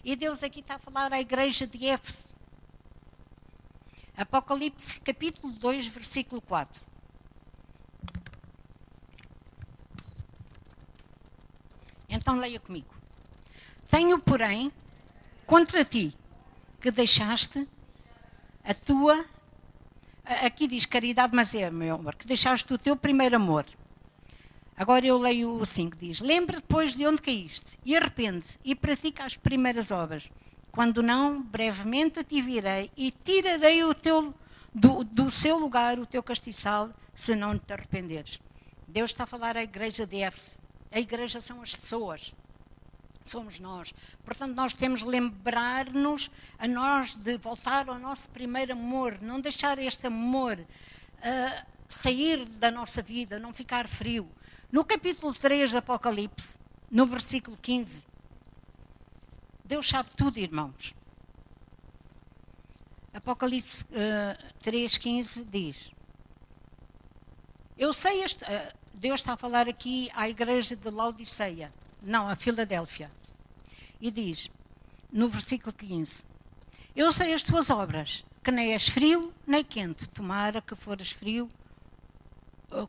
E Deus aqui está a falar à igreja de Éfeso. Apocalipse capítulo 2, versículo 4. Então leia comigo. Tenho, porém, contra ti que deixaste a tua. Aqui diz caridade, mas é, meu amor, que deixaste o teu primeiro amor. Agora eu leio o 5, diz: Lembra depois de onde caíste, e arrepende, e pratica as primeiras obras. Quando não, brevemente te virei e tirarei o teu, do, do seu lugar o teu castiçal, se não te arrependeres. Deus está a falar à igreja de Éfeso. A igreja são as pessoas. Somos nós. Portanto, nós temos de lembrar-nos a nós de voltar ao nosso primeiro amor, não deixar este amor uh, sair da nossa vida, não ficar frio. No capítulo 3 do Apocalipse, no versículo 15, Deus sabe tudo, irmãos. Apocalipse uh, 3,15 diz: Eu sei, este, uh, Deus está a falar aqui à igreja de Laodiceia, não, a Filadélfia, e diz, no versículo 15: Eu sei as tuas obras, que nem és frio nem quente, tomara que fores frio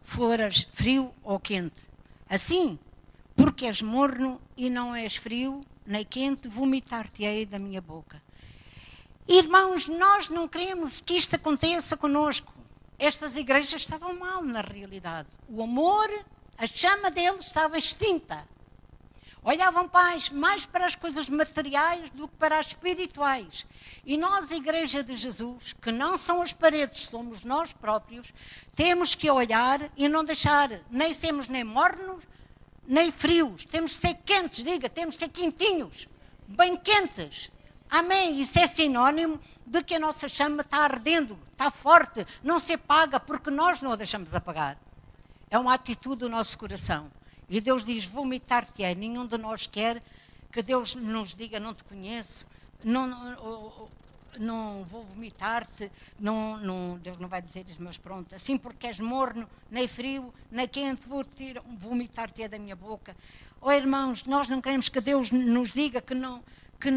foras frio ou quente. Assim, porque és morno e não és frio nem quente, vomitar-te-ei da minha boca. Irmãos, nós não queremos que isto aconteça conosco. Estas igrejas estavam mal na realidade. O amor, a chama deles estava extinta. Olhavam pais mais para as coisas materiais do que para as espirituais. E nós, Igreja de Jesus, que não são as paredes, somos nós próprios, temos que olhar e não deixar, nem sermos nem mornos, nem frios. Temos que ser quentes, diga, temos que ser quentinhos, bem quentes. Amém. Isso é sinónimo de que a nossa chama está ardendo, está forte, não se apaga porque nós não a deixamos apagar. É uma atitude do nosso coração. E Deus diz: vomitar-te-ei. Nenhum de nós quer que Deus nos diga: não te conheço, não, não, não vou vomitar-te. Não, não, Deus não vai dizer isso, mas pronto. Assim porque és morno, nem frio, nem quente, vou vomitar-te da minha boca. Oh irmãos, nós não queremos que Deus nos diga que não. Que,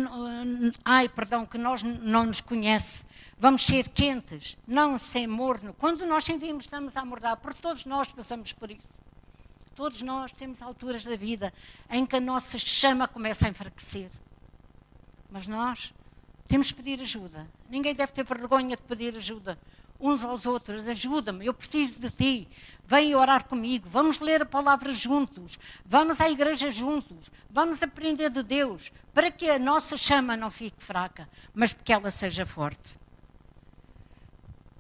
ai, perdão, que nós não nos conhece. Vamos ser quentes, não ser morno. Quando nós sentimos estamos a mordar, porque todos nós passamos por isso. Todos nós temos alturas da vida em que a nossa chama começa a enfraquecer. Mas nós temos que pedir ajuda. Ninguém deve ter vergonha de pedir ajuda uns aos outros. Ajuda-me, eu preciso de ti. Vem orar comigo. Vamos ler a palavra juntos. Vamos à igreja juntos. Vamos aprender de Deus para que a nossa chama não fique fraca, mas que ela seja forte.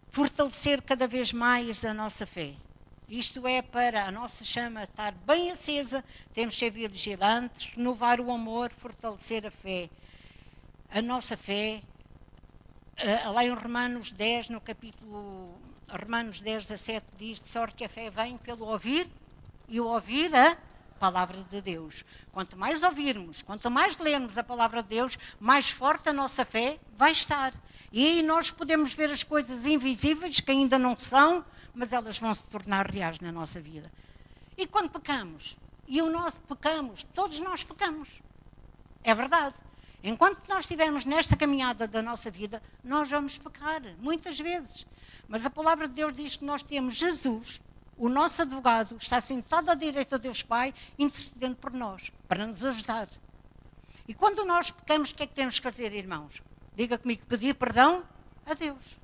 Fortalecer cada vez mais a nossa fé. Isto é para a nossa chama estar bem acesa, temos que ser vigilantes, renovar o amor, fortalecer a fé. A nossa fé, uh, lá em Romanos 10, no capítulo Romanos 10, 17, diz de sorte que a fé vem pelo ouvir e o ouvir a palavra de Deus. Quanto mais ouvirmos, quanto mais lermos a palavra de Deus, mais forte a nossa fé vai estar. E aí nós podemos ver as coisas invisíveis que ainda não são, mas elas vão se tornar reais na nossa vida. E quando pecamos, e o nosso pecamos, todos nós pecamos. É verdade. Enquanto nós estivermos nesta caminhada da nossa vida, nós vamos pecar, muitas vezes. Mas a palavra de Deus diz que nós temos Jesus, o nosso advogado, está sentado à direita de Deus Pai, intercedendo por nós, para nos ajudar. E quando nós pecamos, o que é que temos que fazer, irmãos? Diga comigo, pedir perdão a Deus,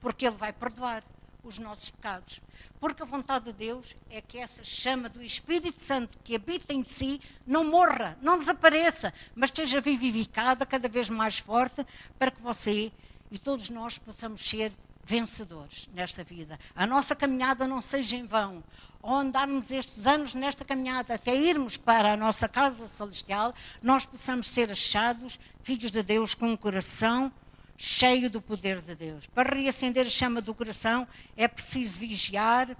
porque Ele vai perdoar os nossos pecados. Porque a vontade de Deus é que essa chama do Espírito Santo que habita em si não morra, não desapareça, mas esteja vivificada cada vez mais forte para que você e todos nós possamos ser vencedores nesta vida. A nossa caminhada não seja em vão. Ao andarmos estes anos nesta caminhada até irmos para a nossa casa celestial, nós possamos ser achados filhos de Deus com um coração cheio do poder de Deus. Para reacender a chama do coração é preciso vigiar,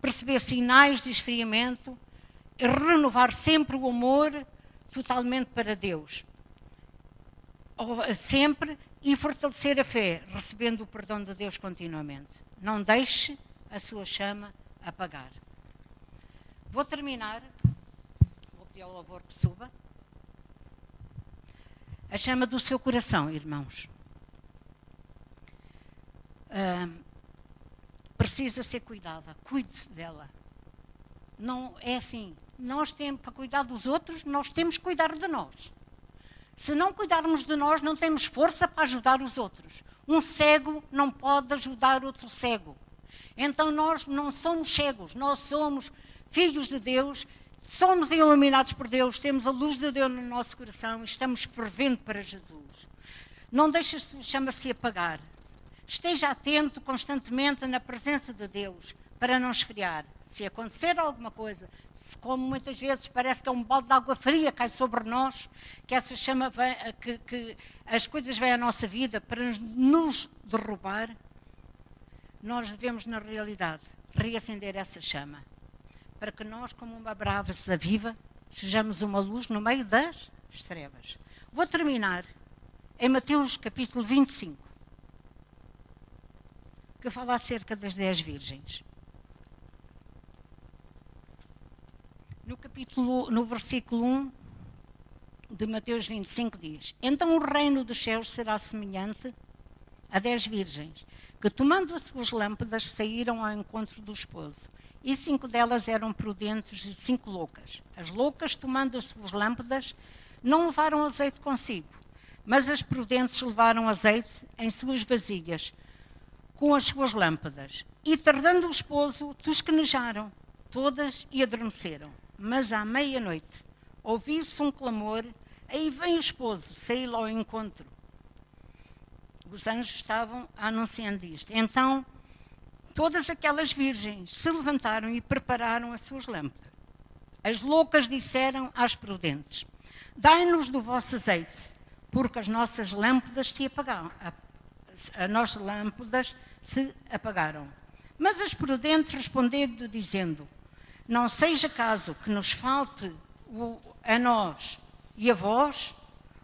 perceber sinais de esfriamento, renovar sempre o amor totalmente para Deus. Sempre e fortalecer a fé, recebendo o perdão de Deus continuamente. Não deixe a sua chama apagar. Vou terminar. Vou pedir ao louvor que suba. A chama do seu coração, irmãos. Precisa ser cuidada. Cuide dela. Não é assim. Nós temos para cuidar dos outros, nós temos que cuidar de nós. Se não cuidarmos de nós, não temos força para ajudar os outros. Um cego não pode ajudar outro cego. Então nós não somos cegos, nós somos filhos de Deus, somos iluminados por Deus, temos a luz de Deus no nosso coração e estamos fervendo para Jesus. Não deixe a chama se apagar. Esteja atento constantemente na presença de Deus para não esfriar. Se acontecer alguma coisa, se, como muitas vezes parece que é um balde de água fria cai sobre nós, que essa chama vem, que, que as coisas vêm à nossa vida para nos derrubar, nós devemos, na realidade, reacender essa chama. Para que nós, como uma brava viva, sejamos uma luz no meio das trevas. Vou terminar em Mateus capítulo 25, que fala acerca das dez virgens. No capítulo, no versículo 1 de Mateus 25 diz: Então o reino dos céus será semelhante a dez virgens, que tomando as suas lâmpadas saíram ao encontro do esposo. E cinco delas eram prudentes e cinco loucas. As loucas, tomando as suas lâmpadas, não levaram azeite consigo, mas as prudentes levaram azeite em suas vasilhas, com as suas lâmpadas. E tardando o esposo, tosquenejaram todas e adormeceram. Mas à meia-noite ouvi-se um clamor, aí vem o esposo, saí-lo ao encontro. Os anjos estavam anunciando isto. Então, todas aquelas virgens se levantaram e prepararam as suas lâmpadas. As loucas disseram às prudentes: Dai-nos do vosso azeite, porque as nossas lâmpadas se apagaram. As nossas lâmpadas se apagaram. Mas as prudentes respondendo, dizendo: não seja caso que nos falte o, a nós e a vós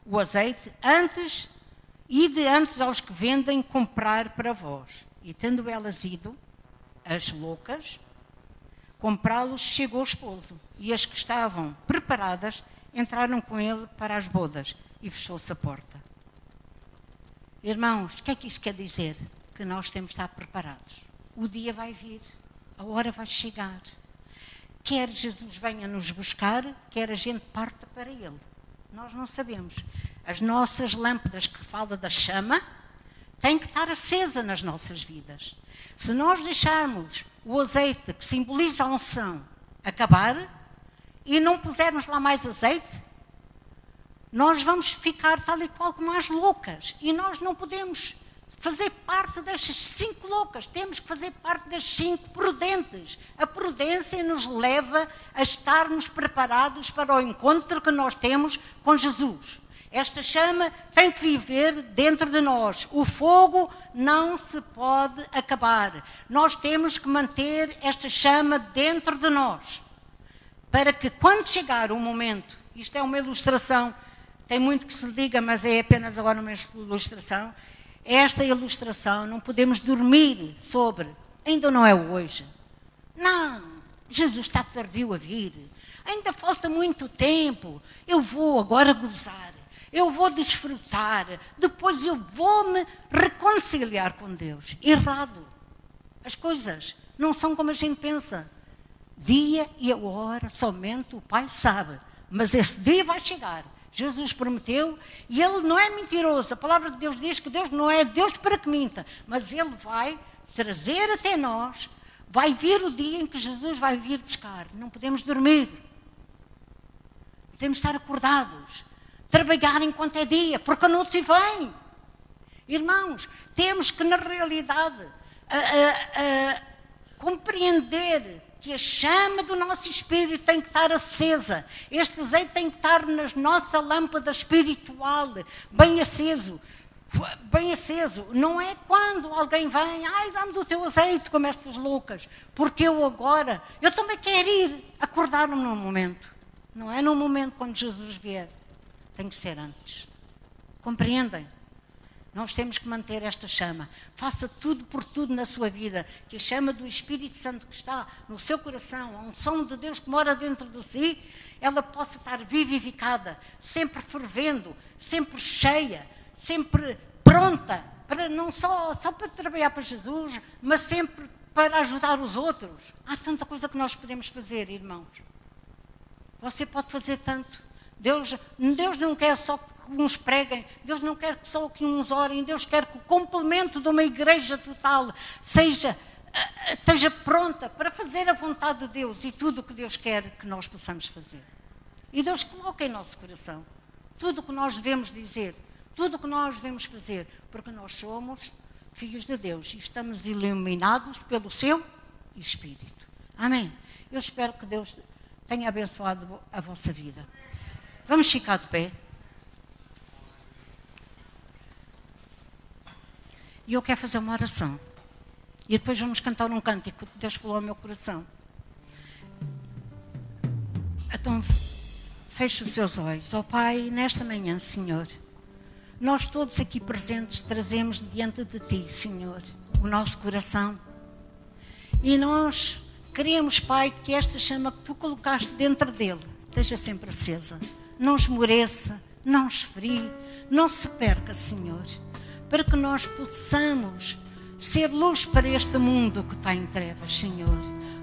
o azeite, antes e de antes aos que vendem comprar para vós. E tendo elas ido, as loucas, comprá-los, chegou o esposo. E as que estavam preparadas entraram com ele para as bodas e fechou-se a porta. Irmãos, o que é que isto quer dizer? Que nós temos de estar preparados. O dia vai vir, a hora vai chegar quer Jesus venha nos buscar, quer a gente parta para Ele. Nós não sabemos. As nossas lâmpadas que fala da chama têm que estar acesa nas nossas vidas. Se nós deixarmos o azeite que simboliza a unção acabar e não pusermos lá mais azeite, nós vamos ficar tal e qual como as loucas. E nós não podemos fazer parte destas cinco loucas, temos que fazer parte das cinco prudentes. A prudência nos leva a estarmos preparados para o encontro que nós temos com Jesus. Esta chama tem que viver dentro de nós. O fogo não se pode acabar. Nós temos que manter esta chama dentro de nós. Para que quando chegar o momento, isto é uma ilustração, tem muito que se diga, mas é apenas agora uma ilustração esta ilustração, não podemos dormir sobre, ainda não é hoje. Não, Jesus está tardio a vir. Ainda falta muito tempo. Eu vou agora gozar. Eu vou desfrutar. Depois eu vou me reconciliar com Deus. Errado. As coisas não são como a gente pensa. Dia e a hora somente o Pai sabe. Mas esse dia vai chegar. Jesus prometeu e ele não é mentiroso. A palavra de Deus diz que Deus não é Deus para que minta, mas ele vai trazer até nós, vai vir o dia em que Jesus vai vir buscar. Não podemos dormir. Temos de estar acordados, trabalhar enquanto é dia, porque a noite vem. Irmãos, temos que, na realidade, a, a, a compreender que a chama do nosso espírito tem que estar acesa. Este azeite tem que estar na nossa lâmpada espiritual, bem aceso. Bem aceso. Não é quando alguém vem, ai, dá-me do teu azeite, como estas loucas, porque eu agora, eu também quero ir acordar-me num momento. Não é num momento quando Jesus vier. Tem que ser antes. Compreendem? Nós temos que manter esta chama. Faça tudo por tudo na sua vida. Que a chama do Espírito Santo que está no seu coração, a unção de Deus que mora dentro de si, ela possa estar vivificada, sempre fervendo, sempre cheia, sempre pronta para não só, só para trabalhar para Jesus, mas sempre para ajudar os outros. Há tanta coisa que nós podemos fazer, irmãos. Você pode fazer tanto. Deus, Deus não quer só que uns preguem, Deus não quer só que uns orem, Deus quer que o complemento de uma igreja total seja eh, esteja pronta para fazer a vontade de Deus e tudo o que Deus quer que nós possamos fazer. E Deus coloca em nosso coração tudo o que nós devemos dizer, tudo o que nós devemos fazer, porque nós somos filhos de Deus e estamos iluminados pelo seu Espírito. Amém. Eu espero que Deus tenha abençoado a vossa vida. Vamos ficar de pé. E eu quero fazer uma oração. E depois vamos cantar um cântico que Deus falou ao meu coração. Então, feche os seus olhos. Ó oh, Pai, nesta manhã, Senhor, nós todos aqui presentes trazemos diante de Ti, Senhor, o nosso coração. E nós queremos, Pai, que esta chama que Tu colocaste dentro dele esteja sempre acesa. Não esmoreça, não esfrie, não se perca, Senhor. Para que nós possamos ser luz para este mundo que está em trevas, Senhor.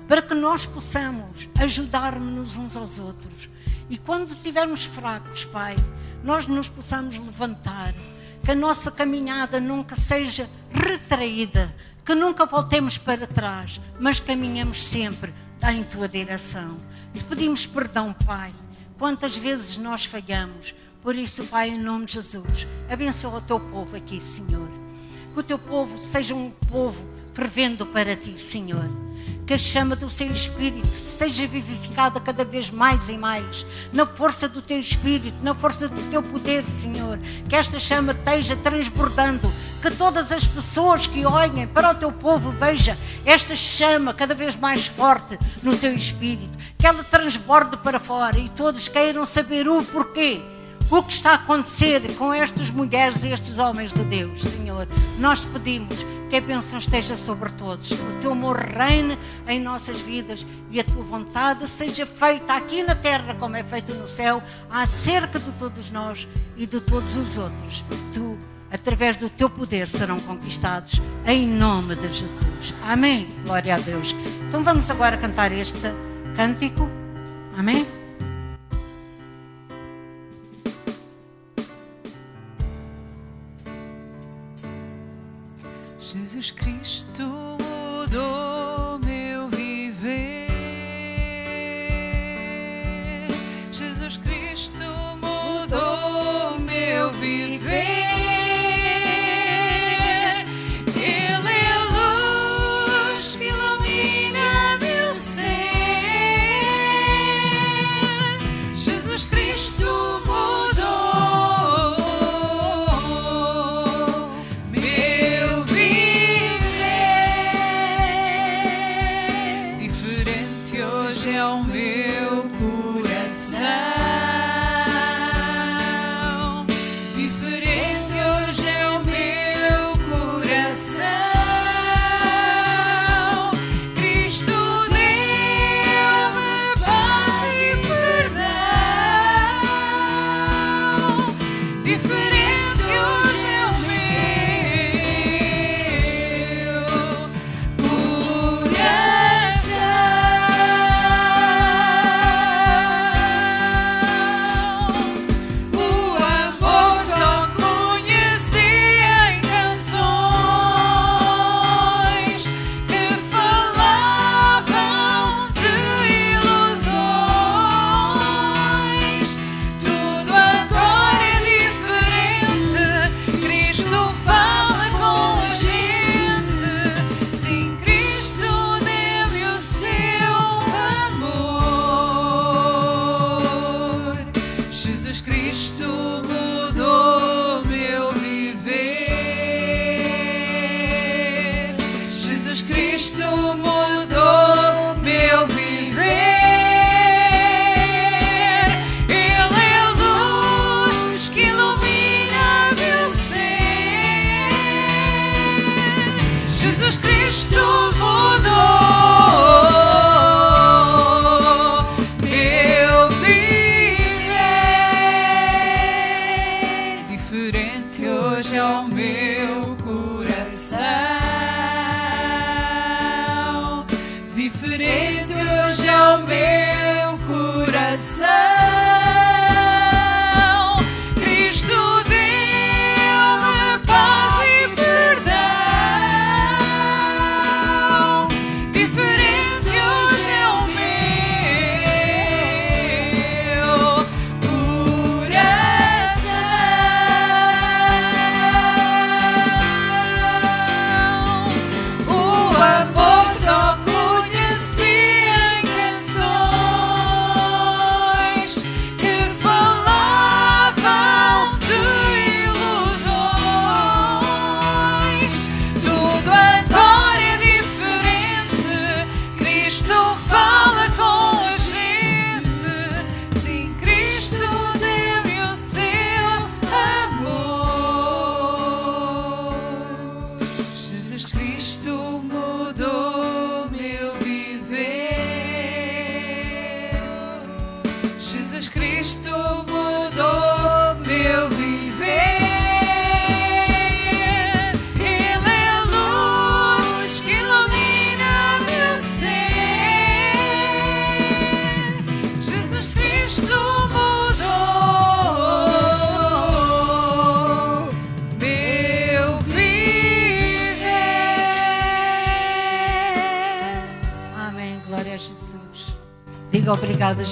Para que nós possamos ajudar-nos uns aos outros. E quando estivermos fracos, Pai, nós nos possamos levantar. Que a nossa caminhada nunca seja retraída. Que nunca voltemos para trás, mas caminhamos sempre em tua direção. Te pedimos perdão, Pai. Quantas vezes nós falhamos. Por isso, Pai, em nome de Jesus, abençoa o teu povo aqui, Senhor que o teu povo seja um povo fervendo para ti, Senhor. Que a chama do seu Espírito seja vivificada cada vez mais e mais, na força do teu Espírito, na força do teu poder, Senhor. Que esta chama esteja transbordando, que todas as pessoas que olhem para o teu povo vejam esta chama cada vez mais forte no seu Espírito. Que ela transborde para fora e todos queiram saber o porquê o que está a acontecer com estas mulheres e estes homens de Deus, Senhor. Nós te pedimos que a bênção esteja sobre todos, o teu amor reine em nossas vidas e a tua vontade seja feita aqui na terra como é feita no céu, acerca de todos nós e de todos os outros. Tu, através do teu poder, serão conquistados em nome de Jesus. Amém. Glória a Deus. Então vamos agora cantar este cântico. Amém. Jesus Cristo mudou meu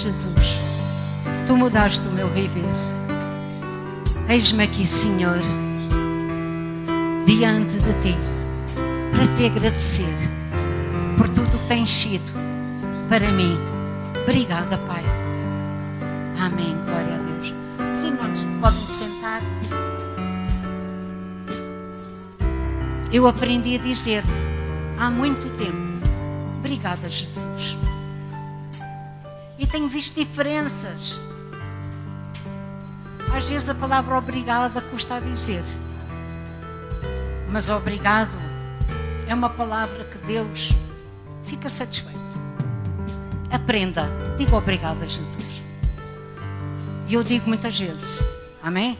Jesus. Tu mudaste o meu viver. Eis-me aqui, Senhor, diante de ti, para te agradecer por tudo que tens sido para mim. Obrigada, Pai. Amém. Glória a Deus. Os irmãos podem sentar. Eu aprendi a dizer há muito tempo: Obrigada, Jesus. E visto diferenças. Às vezes a palavra obrigada custa a dizer. Mas obrigado é uma palavra que Deus fica satisfeito. Aprenda. Diga obrigado a Jesus. E eu digo muitas vezes. Amém?